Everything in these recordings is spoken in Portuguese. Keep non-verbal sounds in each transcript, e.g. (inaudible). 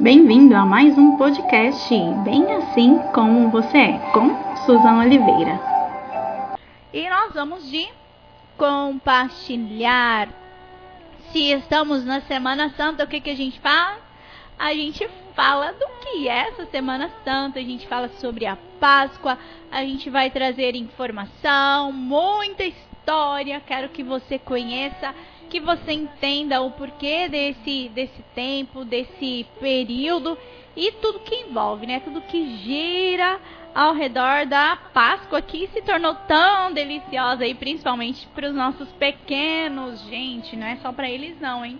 Bem-vindo a mais um podcast Bem Assim Como Você É, com Suzana Oliveira. E nós vamos de compartilhar. Se estamos na Semana Santa, o que, que a gente faz? A gente fala do que é essa Semana Santa, a gente fala sobre a Páscoa, a gente vai trazer informação, muita história. Quero que você conheça que você entenda o porquê desse, desse tempo, desse período e tudo que envolve, né? Tudo que gira ao redor da Páscoa que se tornou tão deliciosa e principalmente para os nossos pequenos, gente, não é só para eles não, hein?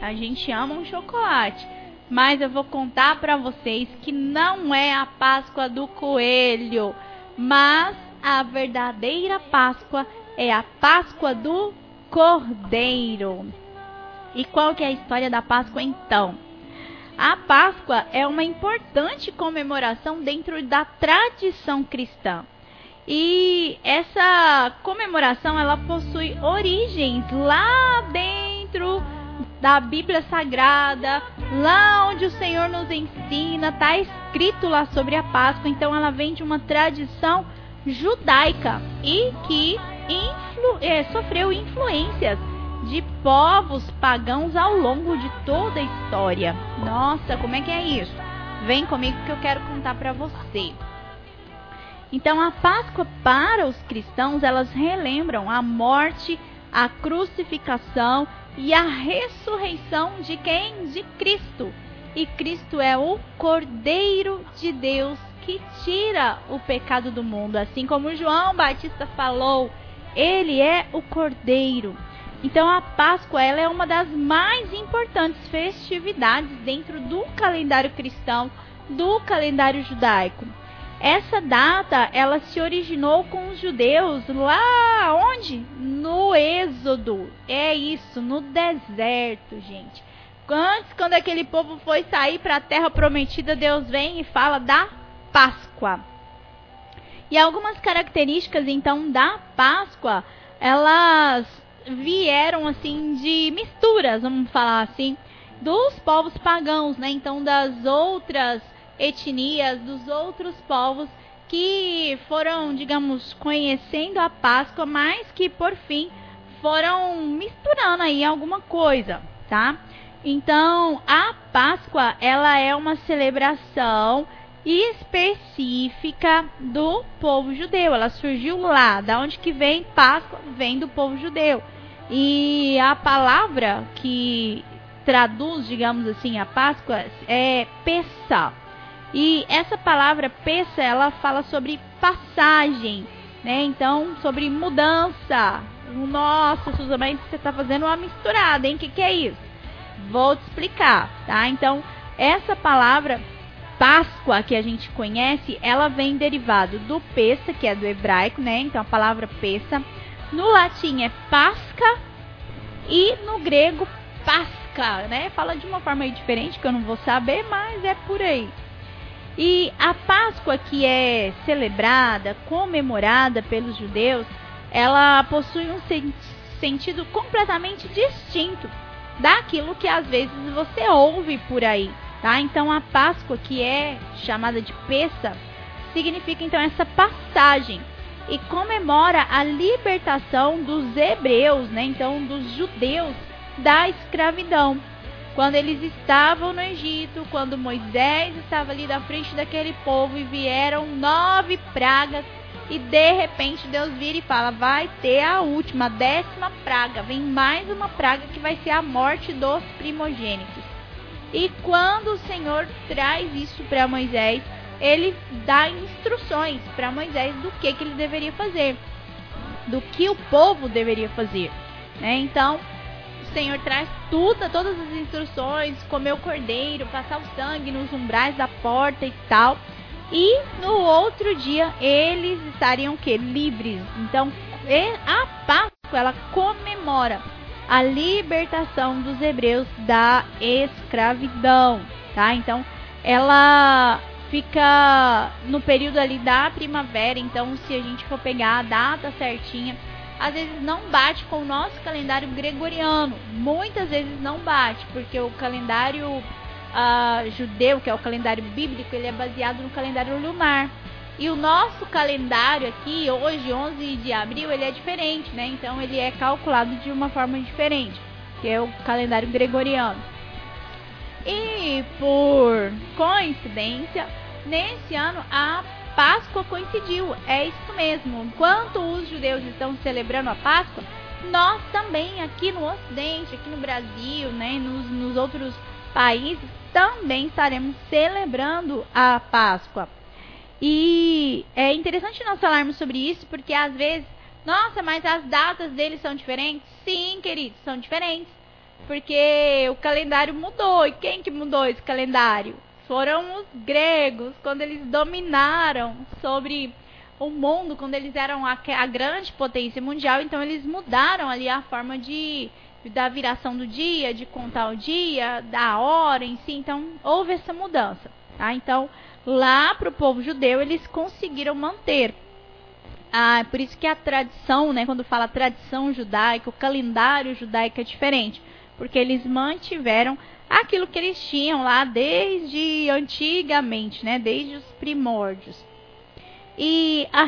A gente ama um chocolate, mas eu vou contar para vocês que não é a Páscoa do coelho, mas a verdadeira Páscoa é a Páscoa do Cordeiro. E qual que é a história da Páscoa então? A Páscoa é uma importante comemoração dentro da tradição cristã. E essa comemoração ela possui origens lá dentro da Bíblia Sagrada, lá onde o Senhor nos ensina, está escrito lá sobre a Páscoa. Então ela vem de uma tradição judaica e que é, sofreu influências de povos pagãos ao longo de toda a história. Nossa, como é que é isso? Vem comigo que eu quero contar para você. Então, a Páscoa para os cristãos, elas relembram a morte, a crucificação e a ressurreição de quem? De Cristo. E Cristo é o Cordeiro de Deus que tira o pecado do mundo, assim como João Batista falou, ele é o Cordeiro. Então a Páscoa ela é uma das mais importantes festividades dentro do calendário cristão, do calendário judaico. Essa data ela se originou com os judeus lá onde? No Êxodo. É isso, no deserto, gente. Antes, quando aquele povo foi sair para a terra prometida, Deus vem e fala da Páscoa. E algumas características então da Páscoa, elas vieram assim de misturas, vamos falar assim, dos povos pagãos, né? Então das outras etnias, dos outros povos que foram, digamos, conhecendo a Páscoa, mas que por fim foram misturando aí alguma coisa, tá? Então, a Páscoa, ela é uma celebração específica do povo judeu. Ela surgiu lá. Da onde que vem Páscoa? Vem do povo judeu. E a palavra que traduz, digamos assim, a Páscoa é Pessa. E essa palavra Pessa, ela fala sobre passagem, né? Então, sobre mudança. Nossa, Suzana, você está fazendo uma misturada, hein? O que, que é isso? Vou te explicar, tá? Então, essa palavra Páscoa que a gente conhece, ela vem derivado do pesa, que é do hebraico, né? Então a palavra pesa. No latim é pasca e no grego pasca, né? Fala de uma forma diferente que eu não vou saber, mas é por aí. E a Páscoa que é celebrada, comemorada pelos judeus, ela possui um sen sentido completamente distinto daquilo que às vezes você ouve por aí. Tá? Então a Páscoa, que é chamada de Pessa, significa então essa passagem e comemora a libertação dos hebreus, né? Então dos judeus da escravidão. Quando eles estavam no Egito, quando Moisés estava ali da frente daquele povo e vieram nove pragas e de repente Deus vira e fala: vai ter a última, a décima praga. Vem mais uma praga que vai ser a morte dos primogênitos. E quando o Senhor traz isso para Moisés, ele dá instruções para Moisés do que, que ele deveria fazer, do que o povo deveria fazer. Né? Então, o Senhor traz tudo, todas as instruções, comer o cordeiro, passar o sangue nos umbrais da porta e tal. E no outro dia eles estariam que livres. Então, a Páscoa ela comemora a libertação dos hebreus da escravidão, tá? Então, ela fica no período ali da primavera, então se a gente for pegar a data certinha, às vezes não bate com o nosso calendário gregoriano. Muitas vezes não bate, porque o calendário uh, judeu, que é o calendário bíblico, ele é baseado no calendário lunar. E o nosso calendário aqui, hoje, 11 de abril, ele é diferente, né? Então ele é calculado de uma forma diferente, que é o calendário gregoriano. E por coincidência, nesse ano a Páscoa coincidiu. É isso mesmo. Enquanto os judeus estão celebrando a Páscoa, nós também aqui no Ocidente, aqui no Brasil, né, nos, nos outros países, também estaremos celebrando a Páscoa. E é interessante nós falarmos sobre isso, porque às vezes, nossa, mas as datas deles são diferentes? Sim, queridos, são diferentes. Porque o calendário mudou. E quem que mudou esse calendário? Foram os gregos, quando eles dominaram sobre o mundo, quando eles eram a, a grande potência mundial. Então eles mudaram ali a forma de da viração do dia, de contar o dia, da hora em si. Então houve essa mudança. Tá? Então lá para o povo judeu eles conseguiram manter. Ah, por isso que a tradição, né, quando fala tradição judaica, o calendário judaico é diferente, porque eles mantiveram aquilo que eles tinham lá desde antigamente, né, desde os primórdios. E a,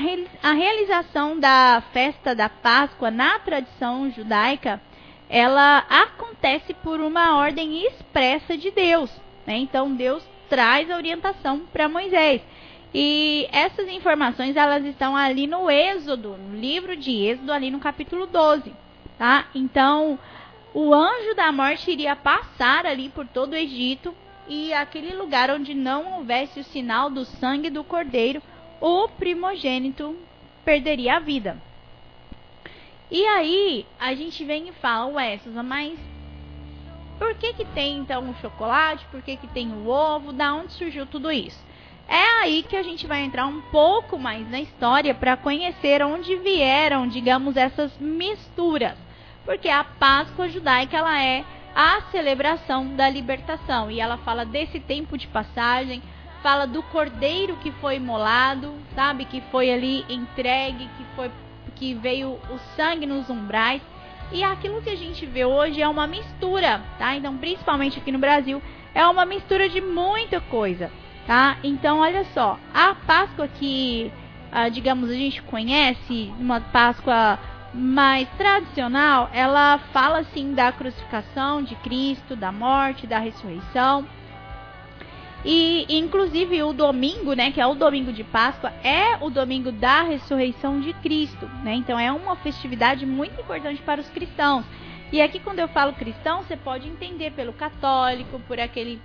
a realização da festa da Páscoa na tradição judaica, ela acontece por uma ordem expressa de Deus. Né? Então Deus traz a orientação para Moisés. E essas informações elas estão ali no Êxodo, no livro de Êxodo, ali no capítulo 12, tá? Então, o anjo da morte iria passar ali por todo o Egito e aquele lugar onde não houvesse o sinal do sangue do cordeiro, o primogênito perderia a vida. E aí, a gente vem e fala, ué, Susan, mas por que, que tem então o chocolate? Por que, que tem o ovo? Da onde surgiu tudo isso? É aí que a gente vai entrar um pouco mais na história para conhecer onde vieram, digamos, essas misturas. Porque a Páscoa judaica ela é a celebração da libertação e ela fala desse tempo de passagem, fala do cordeiro que foi imolado, sabe, que foi ali entregue, que foi que veio o sangue nos umbrais. E aquilo que a gente vê hoje é uma mistura, tá? Então, principalmente aqui no Brasil, é uma mistura de muita coisa, tá? Então, olha só, a Páscoa que, ah, digamos, a gente conhece, uma Páscoa mais tradicional, ela fala assim da crucificação de Cristo, da morte, da ressurreição. E inclusive o domingo, né, que é o domingo de Páscoa, é o domingo da ressurreição de Cristo, né? Então é uma festividade muito importante para os cristãos. E aqui quando eu falo cristão, você pode entender pelo católico, por aquele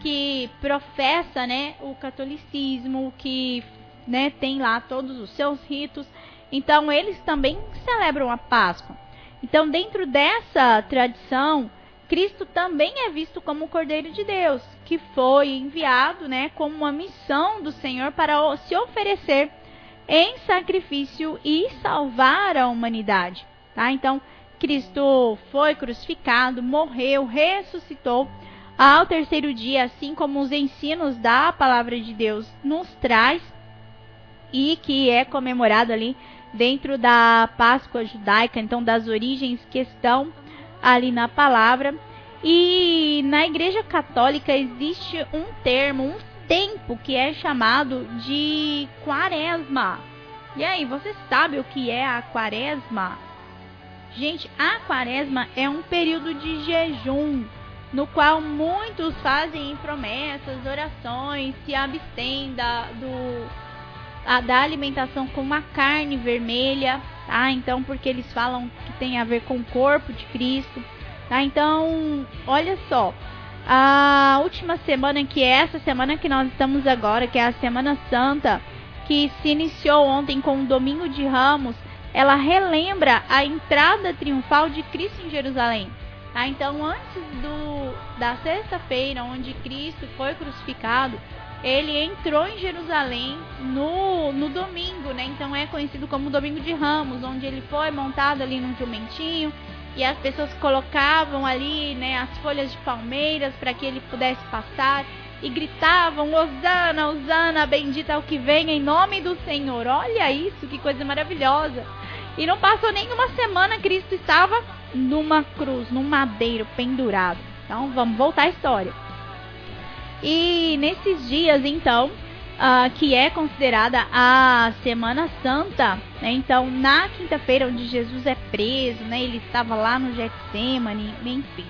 que professa, né, o catolicismo, que, né, tem lá todos os seus ritos. Então eles também celebram a Páscoa. Então dentro dessa tradição, Cristo também é visto como o Cordeiro de Deus, que foi enviado, né, como uma missão do Senhor para se oferecer em sacrifício e salvar a humanidade, tá? Então, Cristo foi crucificado, morreu, ressuscitou ao terceiro dia, assim como os ensinos da palavra de Deus nos traz e que é comemorado ali dentro da Páscoa judaica, então das origens que estão ali na palavra. E na Igreja Católica existe um termo, um tempo que é chamado de quaresma. E aí, você sabe o que é a quaresma? Gente, a quaresma é um período de jejum no qual muitos fazem promessas, orações, se abstêm da, do, a, da alimentação com uma carne vermelha, tá? Então, porque eles falam que tem a ver com o corpo de Cristo, tá? Então, olha só, a última semana que é essa semana que nós estamos agora, que é a Semana Santa, que se iniciou ontem com o Domingo de Ramos, ela relembra a entrada triunfal de Cristo em Jerusalém. Tá? Então, antes do, da sexta-feira, onde Cristo foi crucificado, ele entrou em Jerusalém no, no domingo, né? Então é conhecido como Domingo de Ramos, onde ele foi montado ali num jumentinho e as pessoas colocavam ali, né, as folhas de palmeiras para que ele pudesse passar e gritavam: Osana, Osana, bendita é o que vem em nome do Senhor. Olha isso, que coisa maravilhosa. E não passou nenhuma semana, Cristo estava numa cruz, num madeiro pendurado. Então vamos voltar à história. E nesses dias, então, uh, que é considerada a Semana Santa, né? então na quinta-feira onde Jesus é preso, né? ele estava lá no Getsemane, enfim,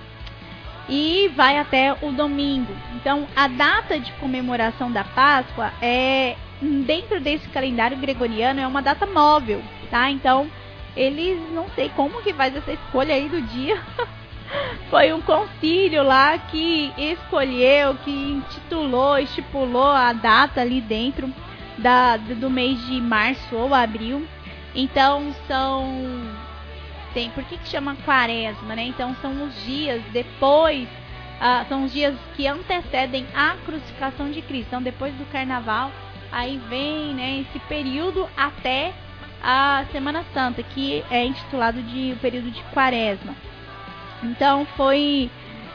e vai até o domingo. Então a data de comemoração da Páscoa é dentro desse calendário gregoriano é uma data móvel, tá? Então eles não sei como que faz essa escolha aí do dia. (laughs) (laughs) Foi um concílio lá que escolheu, que intitulou, estipulou a data ali dentro da, do mês de março ou abril. Então são. Tem, por que, que chama quaresma, né? Então são os dias depois. Ah, são os dias que antecedem a crucificação de Cristo. Então, depois do carnaval, aí vem né, esse período até a Semana Santa, que é intitulado de o período de quaresma. Então foi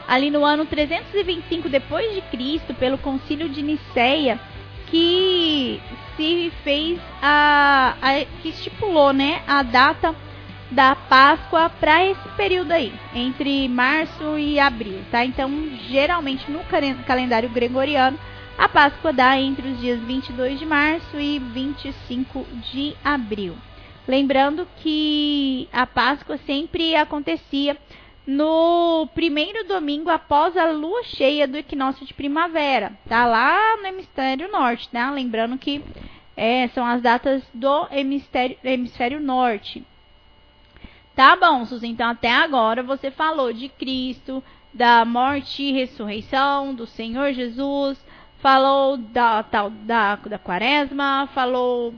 ali no ano 325 depois de Cristo, pelo Concílio de Niceia, que se fez a, a que estipulou, né, a data da Páscoa para esse período aí, entre março e abril, tá? Então, geralmente no calendário gregoriano, a Páscoa dá entre os dias 22 de março e 25 de abril. Lembrando que a Páscoa sempre acontecia no primeiro domingo após a lua cheia do equinócio de primavera, tá lá no hemisfério norte, né? Lembrando que é, são as datas do hemisfério, hemisfério norte. Tá bom, Suzy, então até agora você falou de Cristo, da morte e ressurreição do Senhor Jesus, falou da tal da, da quaresma, falou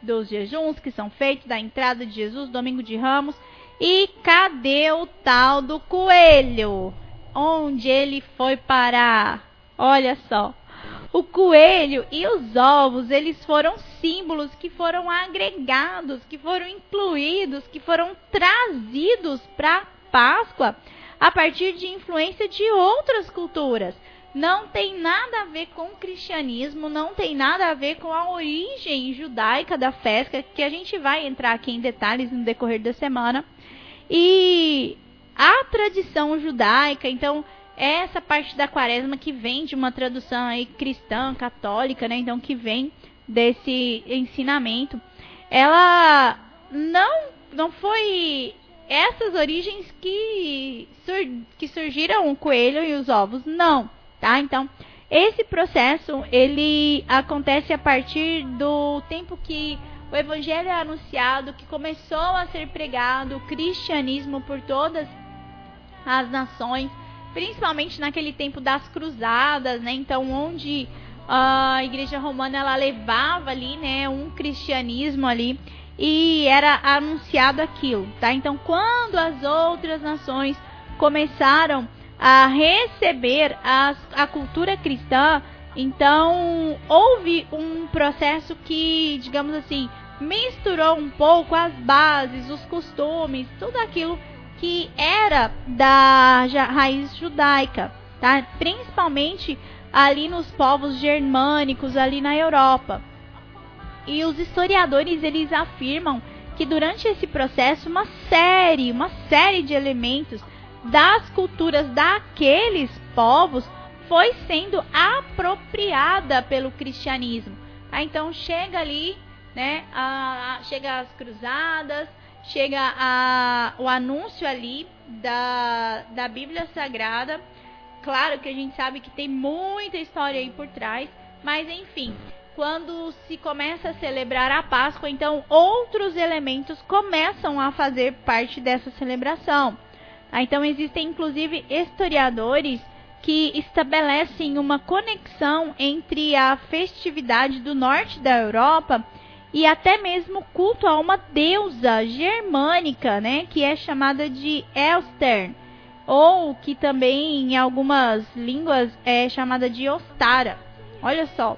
dos jejuns que são feitos, da entrada de Jesus, domingo de ramos. E cadê o tal do coelho? Onde ele foi parar? Olha só. O coelho e os ovos, eles foram símbolos que foram agregados, que foram incluídos, que foram trazidos para Páscoa a partir de influência de outras culturas. Não tem nada a ver com o cristianismo, não tem nada a ver com a origem judaica da festa, que a gente vai entrar aqui em detalhes no decorrer da semana. E a tradição judaica, então, essa parte da quaresma que vem de uma tradução aí cristã, católica, né? Então, que vem desse ensinamento, ela não, não foi essas origens que, sur, que surgiram o coelho e os ovos, não, tá? Então, esse processo, ele acontece a partir do tempo que o evangelho é anunciado, que começou a ser pregado, o cristianismo por todas as nações, principalmente naquele tempo das cruzadas, né? Então, onde a igreja romana ela levava ali, né, um cristianismo ali e era anunciado aquilo, tá? Então, quando as outras nações começaram a receber as, a cultura cristã, então houve um processo que, digamos assim, misturou um pouco as bases, os costumes, tudo aquilo que era da raiz judaica, tá? Principalmente ali nos povos germânicos, ali na Europa. E os historiadores eles afirmam que durante esse processo uma série, uma série de elementos das culturas daqueles povos foi sendo apropriada pelo cristianismo. Tá? Então chega ali né? A, a, chega as cruzadas, chega a, o anúncio ali da, da Bíblia Sagrada. Claro que a gente sabe que tem muita história aí por trás, mas enfim, quando se começa a celebrar a Páscoa, então outros elementos começam a fazer parte dessa celebração. Ah, então existem inclusive historiadores que estabelecem uma conexão entre a festividade do norte da Europa e até mesmo culto a uma deusa germânica, né, que é chamada de Elstern, ou que também em algumas línguas é chamada de Ostara. Olha só.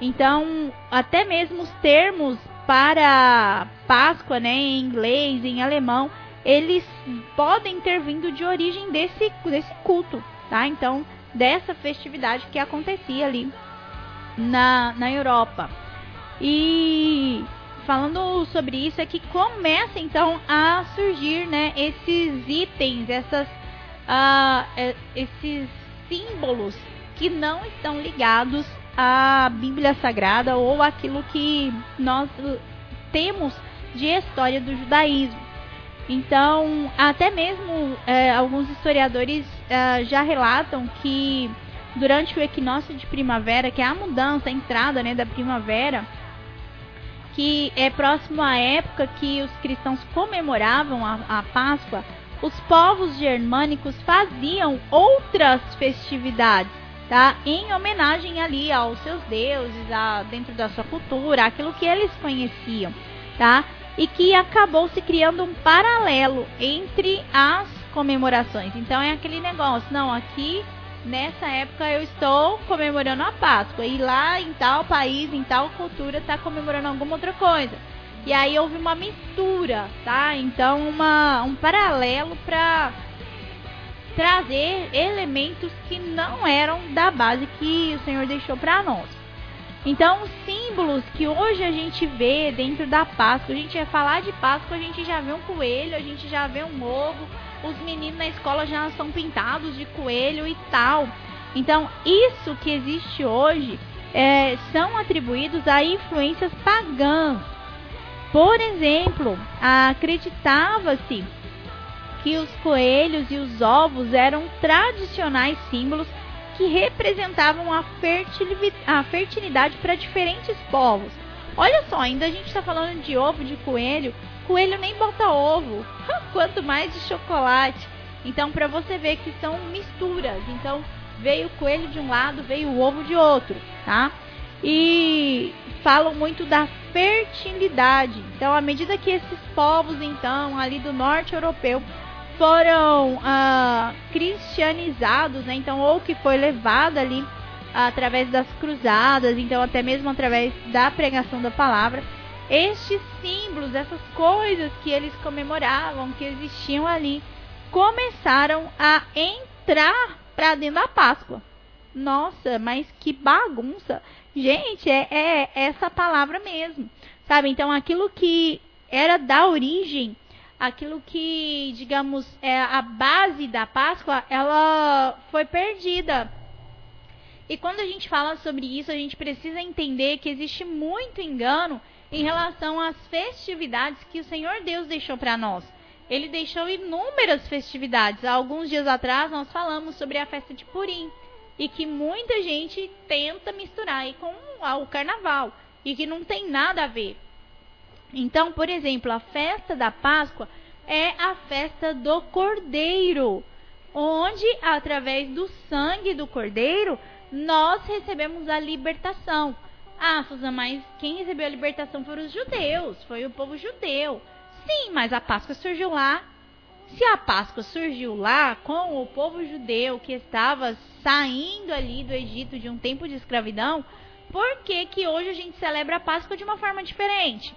Então, até mesmo os termos para Páscoa, né, em inglês, em alemão, eles podem ter vindo de origem desse, desse culto, tá? Então, dessa festividade que acontecia ali na, na Europa. E falando sobre isso é que começa então a surgir, né, esses itens, essas, uh, esses símbolos que não estão ligados à Bíblia Sagrada ou aquilo que nós temos de história do judaísmo. Então, até mesmo é, alguns historiadores é, já relatam que durante o equinócio de primavera, que é a mudança, a entrada né, da primavera, que é próximo à época que os cristãos comemoravam a, a Páscoa, os povos germânicos faziam outras festividades, tá? Em homenagem ali aos seus deuses, a, dentro da sua cultura, aquilo que eles conheciam, tá? E que acabou se criando um paralelo entre as comemorações. Então é aquele negócio, não, aqui nessa época eu estou comemorando a Páscoa e lá em tal país, em tal cultura está comemorando alguma outra coisa. E aí houve uma mistura, tá? Então uma, um paralelo para trazer elementos que não eram da base que o Senhor deixou para nós. Então, os símbolos que hoje a gente vê dentro da Páscoa, a gente vai falar de Páscoa, a gente já vê um coelho, a gente já vê um ovo, os meninos na escola já são pintados de coelho e tal. Então, isso que existe hoje é, são atribuídos a influências pagãs. Por exemplo, acreditava-se que os coelhos e os ovos eram tradicionais símbolos que representavam a, a fertilidade para diferentes povos. Olha só, ainda a gente está falando de ovo de coelho. Coelho nem bota ovo, (laughs) quanto mais de chocolate. Então, para você ver que são misturas. Então, veio o coelho de um lado, veio o ovo de outro, tá? E falam muito da fertilidade. Então, à medida que esses povos, então, ali do norte europeu, foram ah, cristianizados, né? Então, ou que foi levado ali através das cruzadas, então até mesmo através da pregação da palavra, estes símbolos, essas coisas que eles comemoravam, que existiam ali, começaram a entrar para dentro da Páscoa. Nossa, mas que bagunça! Gente, é, é essa palavra mesmo, sabe? Então, aquilo que era da origem aquilo que, digamos, é a base da Páscoa, ela foi perdida. E quando a gente fala sobre isso, a gente precisa entender que existe muito engano em relação às festividades que o Senhor Deus deixou para nós. Ele deixou inúmeras festividades. Há alguns dias atrás nós falamos sobre a festa de Purim e que muita gente tenta misturar aí com o carnaval e que não tem nada a ver. Então, por exemplo, a festa da Páscoa é a festa do Cordeiro, onde através do sangue do Cordeiro nós recebemos a libertação. Ah, Susan, mas quem recebeu a libertação foram os judeus, foi o povo judeu. Sim, mas a Páscoa surgiu lá. Se a Páscoa surgiu lá com o povo judeu que estava saindo ali do Egito de um tempo de escravidão, por que, que hoje a gente celebra a Páscoa de uma forma diferente?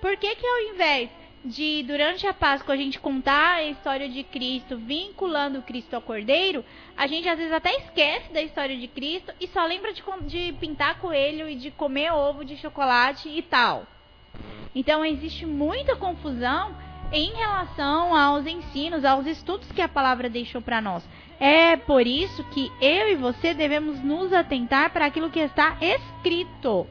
Por que, que ao invés de, durante a Páscoa, a gente contar a história de Cristo, vinculando Cristo ao Cordeiro, a gente às vezes até esquece da história de Cristo e só lembra de, de pintar coelho e de comer ovo de chocolate e tal. Então, existe muita confusão em relação aos ensinos, aos estudos que a palavra deixou para nós. É por isso que eu e você devemos nos atentar para aquilo que está escrito.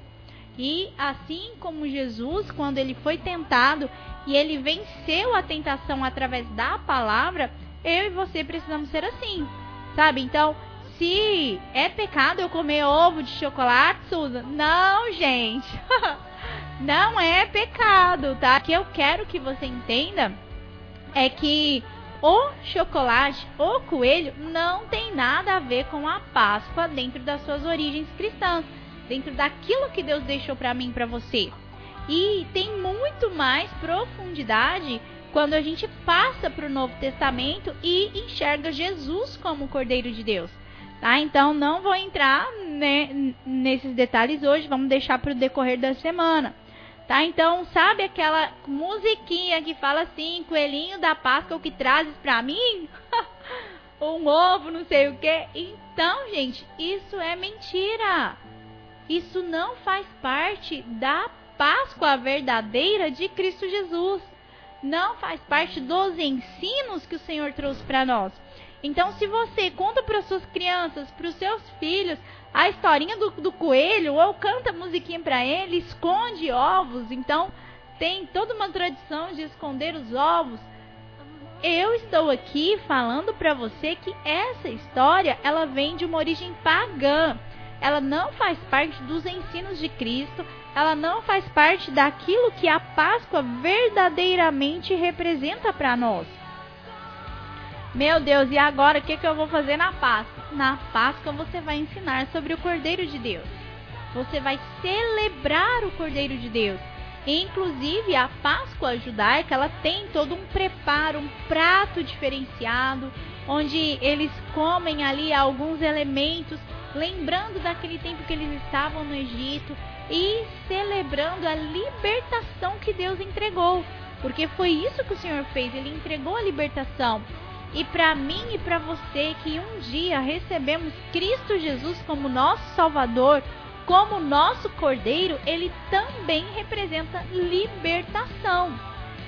E assim como Jesus, quando ele foi tentado e ele venceu a tentação através da palavra, eu e você precisamos ser assim, sabe? Então, se é pecado eu comer ovo de chocolate, Susan, não, gente. (laughs) não é pecado, tá? O que eu quero que você entenda é que o chocolate, o coelho, não tem nada a ver com a Páscoa dentro das suas origens cristãs dentro daquilo que Deus deixou para mim para você. E tem muito mais profundidade quando a gente passa para o Novo Testamento e enxerga Jesus como o Cordeiro de Deus. Tá? Então não vou entrar né, nesses detalhes hoje, vamos deixar para o decorrer da semana. Tá? Então, sabe aquela musiquinha que fala assim, coelhinho da Páscoa, o que trazes para mim? (laughs) um ovo, não sei o que. Então, gente, isso é mentira. Isso não faz parte da Páscoa verdadeira de Cristo Jesus. Não faz parte dos ensinos que o Senhor trouxe para nós. Então, se você conta para suas crianças, para os seus filhos, a historinha do, do coelho, ou canta musiquinha para ele, esconde ovos, então tem toda uma tradição de esconder os ovos. Eu estou aqui falando para você que essa história ela vem de uma origem pagã. Ela não faz parte dos ensinos de Cristo, ela não faz parte daquilo que a Páscoa verdadeiramente representa para nós. Meu Deus, e agora o que, que eu vou fazer na Páscoa? Na Páscoa você vai ensinar sobre o Cordeiro de Deus. Você vai celebrar o Cordeiro de Deus. Inclusive, a Páscoa judaica, ela tem todo um preparo, um prato diferenciado, onde eles comem ali alguns elementos, lembrando daquele tempo que eles estavam no Egito e celebrando a libertação que Deus entregou. Porque foi isso que o Senhor fez, ele entregou a libertação. E para mim e para você que um dia recebemos Cristo Jesus como nosso Salvador, como nosso cordeiro, ele também representa libertação.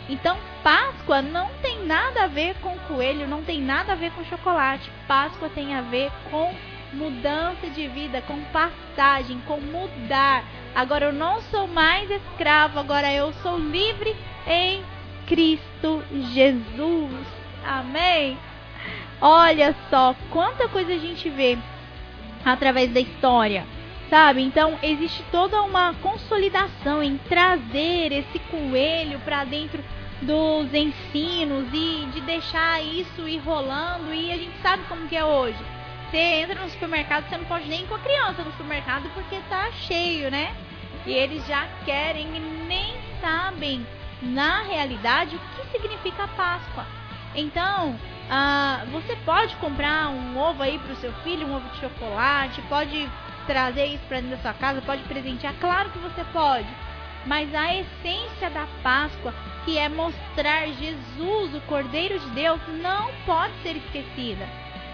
Então, Páscoa não tem nada a ver com coelho, não tem nada a ver com chocolate. Páscoa tem a ver com mudança de vida, com passagem, com mudar. Agora eu não sou mais escravo, agora eu sou livre em Cristo Jesus. Amém? Olha só quanta coisa a gente vê através da história sabe? Então existe toda uma consolidação em trazer esse coelho para dentro dos ensinos e de deixar isso ir rolando e a gente sabe como que é hoje. Você entra no supermercado, você não pode nem ir com a criança no supermercado porque tá cheio, né? E eles já querem e nem sabem na realidade o que significa Páscoa. Então, ah, você pode comprar um ovo aí para o seu filho, um ovo de chocolate, pode trazer isso para dentro da sua casa, pode presentear, claro que você pode. Mas a essência da Páscoa, que é mostrar Jesus, o Cordeiro de Deus, não pode ser esquecida.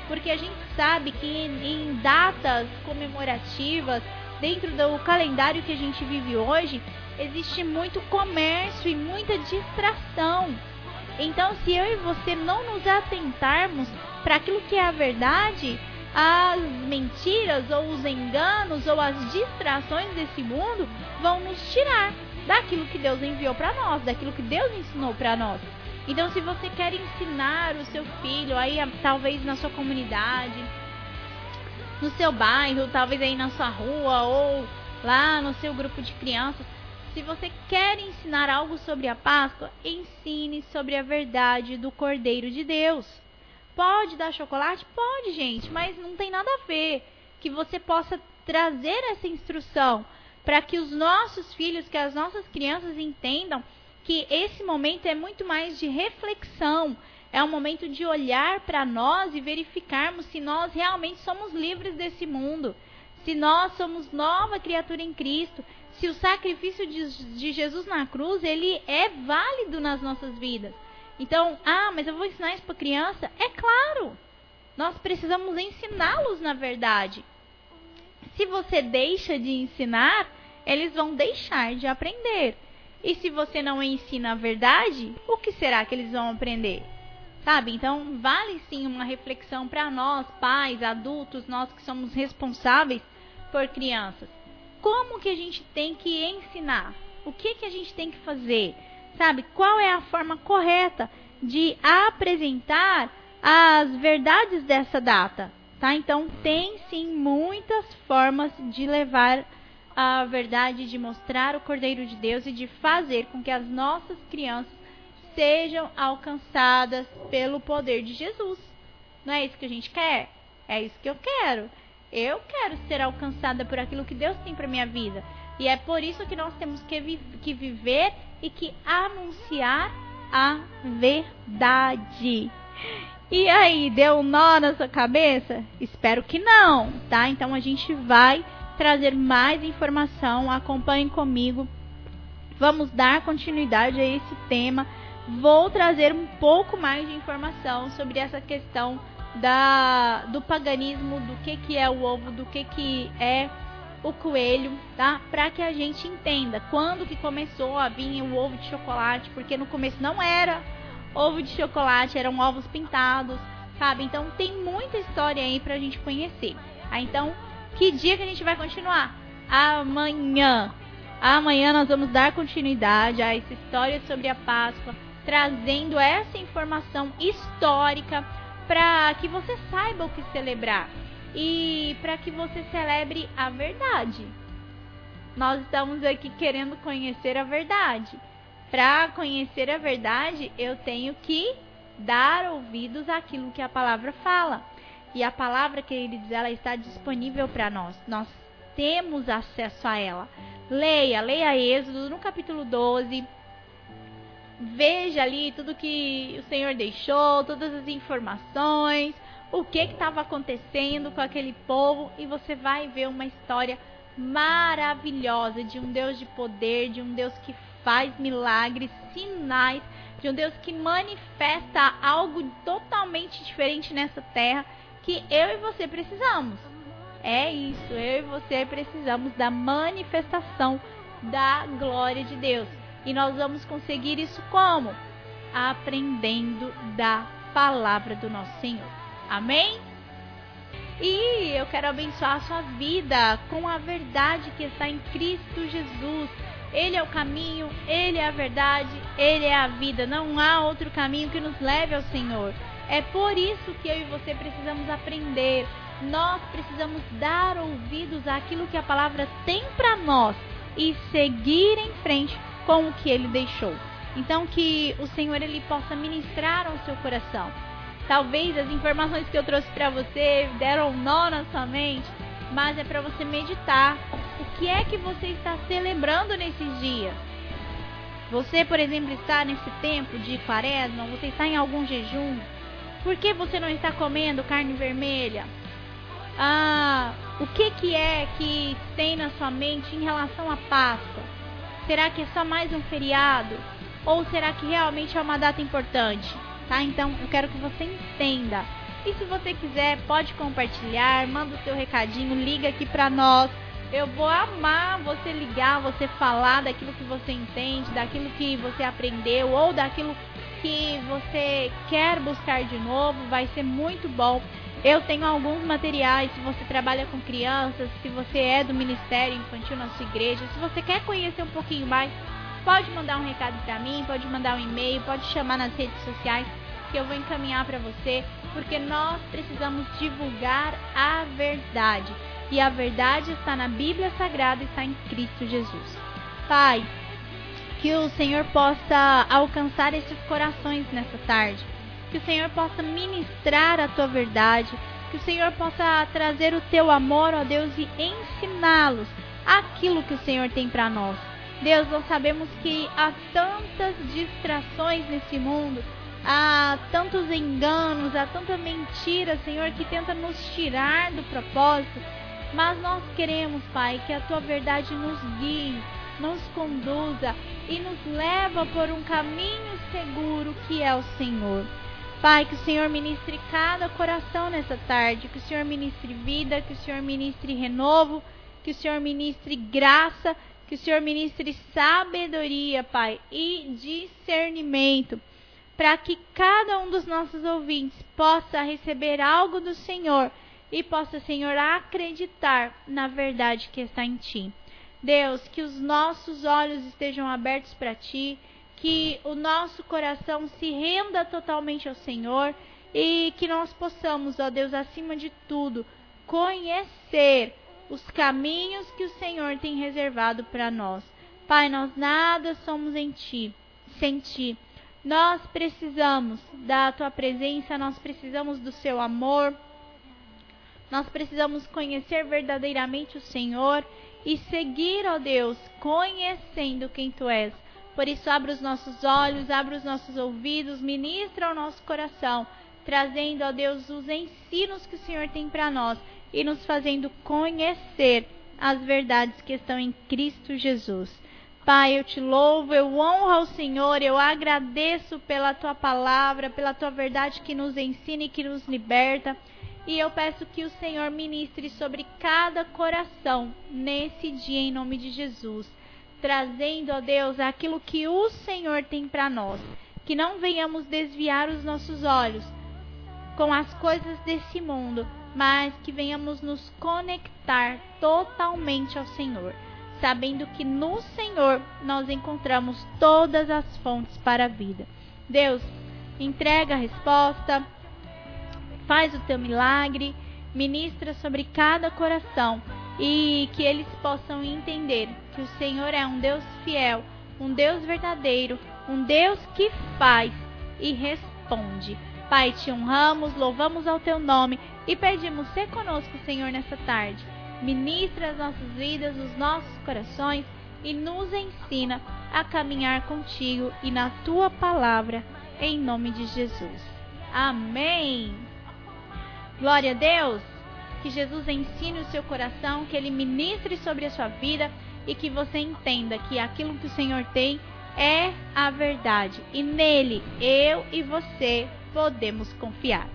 Porque a gente sabe que em datas comemorativas, dentro do calendário que a gente vive hoje, existe muito comércio e muita distração. Então, se eu e você não nos atentarmos para aquilo que é a verdade, as mentiras ou os enganos ou as distrações desse mundo vão nos tirar daquilo que Deus enviou para nós, daquilo que Deus ensinou para nós. Então, se você quer ensinar o seu filho aí, talvez na sua comunidade, no seu bairro, talvez aí na sua rua ou lá no seu grupo de crianças, se você quer ensinar algo sobre a Páscoa, ensine sobre a verdade do Cordeiro de Deus. Pode dar chocolate? Pode, gente, mas não tem nada a ver. Que você possa trazer essa instrução para que os nossos filhos, que as nossas crianças entendam que esse momento é muito mais de reflexão, é um momento de olhar para nós e verificarmos se nós realmente somos livres desse mundo, se nós somos nova criatura em Cristo, se o sacrifício de, de Jesus na cruz ele é válido nas nossas vidas. Então, ah, mas eu vou ensinar isso para criança? É claro. Nós precisamos ensiná-los na verdade. Se você deixa de ensinar, eles vão deixar de aprender. E se você não ensina a verdade, o que será que eles vão aprender? Sabe? Então, vale sim uma reflexão para nós, pais, adultos, nós que somos responsáveis por crianças. Como que a gente tem que ensinar? O que que a gente tem que fazer? sabe? Qual é a forma correta de apresentar as verdades dessa data, tá? Então tem sim muitas formas de levar a verdade, de mostrar o Cordeiro de Deus e de fazer com que as nossas crianças sejam alcançadas pelo poder de Jesus. Não é isso que a gente quer? É isso que eu quero. Eu quero ser alcançada por aquilo que Deus tem para minha vida. E é por isso que nós temos que, vi que viver e que anunciar a verdade. E aí, deu um nó na sua cabeça? Espero que não, tá? Então a gente vai trazer mais informação. Acompanhe comigo. Vamos dar continuidade a esse tema. Vou trazer um pouco mais de informação sobre essa questão da, do paganismo, do que, que é o ovo, do que, que é o coelho, tá? Para que a gente entenda quando que começou a vir o ovo de chocolate, porque no começo não era ovo de chocolate, eram ovos pintados. sabe? Então tem muita história aí pra gente conhecer. Ah, então, que dia que a gente vai continuar? Amanhã. Amanhã nós vamos dar continuidade a essa história sobre a Páscoa, trazendo essa informação histórica para que você saiba o que celebrar e para que você celebre a verdade. Nós estamos aqui querendo conhecer a verdade. Para conhecer a verdade, eu tenho que dar ouvidos àquilo que a palavra fala. E a palavra, queridos, ela está disponível para nós. Nós temos acesso a ela. Leia, leia Êxodo no capítulo 12. Veja ali tudo que o Senhor deixou, todas as informações, o que estava acontecendo com aquele povo e você vai ver uma história maravilhosa de um Deus de poder, de um Deus que faz milagres, sinais, de um Deus que manifesta algo totalmente diferente nessa terra que eu e você precisamos. É isso, eu e você precisamos da manifestação da glória de Deus. E nós vamos conseguir isso como? Aprendendo da palavra do nosso Senhor. Amém? E eu quero abençoar a sua vida com a verdade que está em Cristo Jesus. Ele é o caminho, ele é a verdade, ele é a vida. Não há outro caminho que nos leve ao Senhor. É por isso que eu e você precisamos aprender. Nós precisamos dar ouvidos àquilo que a palavra tem para nós e seguir em frente com o que ele deixou. Então que o Senhor ele possa ministrar ao seu coração. Talvez as informações que eu trouxe para você deram nó na sua mente, mas é para você meditar o que é que você está celebrando nesses dias? Você, por exemplo, está nesse tempo de quaresma, você está em algum jejum. Por que você não está comendo carne vermelha? Ah, o que, que é que tem na sua mente em relação à Páscoa? Será que é só mais um feriado? Ou será que realmente é uma data importante? Tá? Então eu quero que você entenda. E se você quiser, pode compartilhar, manda o seu recadinho, liga aqui para nós. Eu vou amar você ligar, você falar daquilo que você entende, daquilo que você aprendeu ou daquilo que você quer buscar de novo. Vai ser muito bom. Eu tenho alguns materiais. Se você trabalha com crianças, se você é do Ministério Infantil na sua igreja, se você quer conhecer um pouquinho mais, pode mandar um recado para mim, pode mandar um e-mail, pode chamar nas redes sociais que eu vou encaminhar para você, porque nós precisamos divulgar a verdade. E a verdade está na Bíblia Sagrada, está em Cristo Jesus. Pai, que o Senhor possa alcançar esses corações nessa tarde. Que o Senhor possa ministrar a tua verdade. Que o Senhor possa trazer o teu amor, ó Deus, e ensiná-los aquilo que o Senhor tem para nós. Deus, nós sabemos que há tantas distrações nesse mundo, há tantos enganos, há tanta mentira, Senhor, que tenta nos tirar do propósito. Mas nós queremos, Pai, que a tua verdade nos guie, nos conduza e nos leva por um caminho seguro que é o Senhor. Pai, que o Senhor ministre cada coração nessa tarde, que o Senhor ministre vida, que o Senhor ministre renovo, que o Senhor ministre graça, que o Senhor ministre sabedoria, Pai, e discernimento, para que cada um dos nossos ouvintes possa receber algo do Senhor e possa, Senhor, acreditar na verdade que está em Ti. Deus, que os nossos olhos estejam abertos para Ti, que o nosso coração se renda totalmente ao Senhor e que nós possamos, ó Deus, acima de tudo, conhecer os caminhos que o Senhor tem reservado para nós. Pai, nós nada somos em Ti, sem Ti. Nós precisamos da Tua presença, nós precisamos do Seu amor, nós precisamos conhecer verdadeiramente o Senhor e seguir, ó Deus, conhecendo quem Tu és. Por isso, abra os nossos olhos, abra os nossos ouvidos, ministra ao nosso coração, trazendo, ó Deus, os ensinos que o Senhor tem para nós e nos fazendo conhecer as verdades que estão em Cristo Jesus. Pai, eu te louvo, eu honro ao Senhor, eu agradeço pela tua palavra, pela tua verdade que nos ensina e que nos liberta. E eu peço que o Senhor ministre sobre cada coração nesse dia, em nome de Jesus, trazendo, ó Deus, aquilo que o Senhor tem para nós. Que não venhamos desviar os nossos olhos com as coisas desse mundo, mas que venhamos nos conectar totalmente ao Senhor, sabendo que no Senhor nós encontramos todas as fontes para a vida. Deus, entrega a resposta, faz o teu milagre, ministra sobre cada coração e que eles possam entender que o Senhor é um Deus fiel, um Deus verdadeiro, um Deus que faz e responde. Pai, te honramos, louvamos ao teu nome e pedimos, ser conosco, Senhor, nessa tarde. Ministra as nossas vidas, os nossos corações e nos ensina a caminhar contigo e na tua palavra, em nome de Jesus. Amém. Glória a Deus. Que Jesus ensine o seu coração, que ele ministre sobre a sua vida e que você entenda que aquilo que o Senhor tem é a verdade e nele eu e você podemos confiar.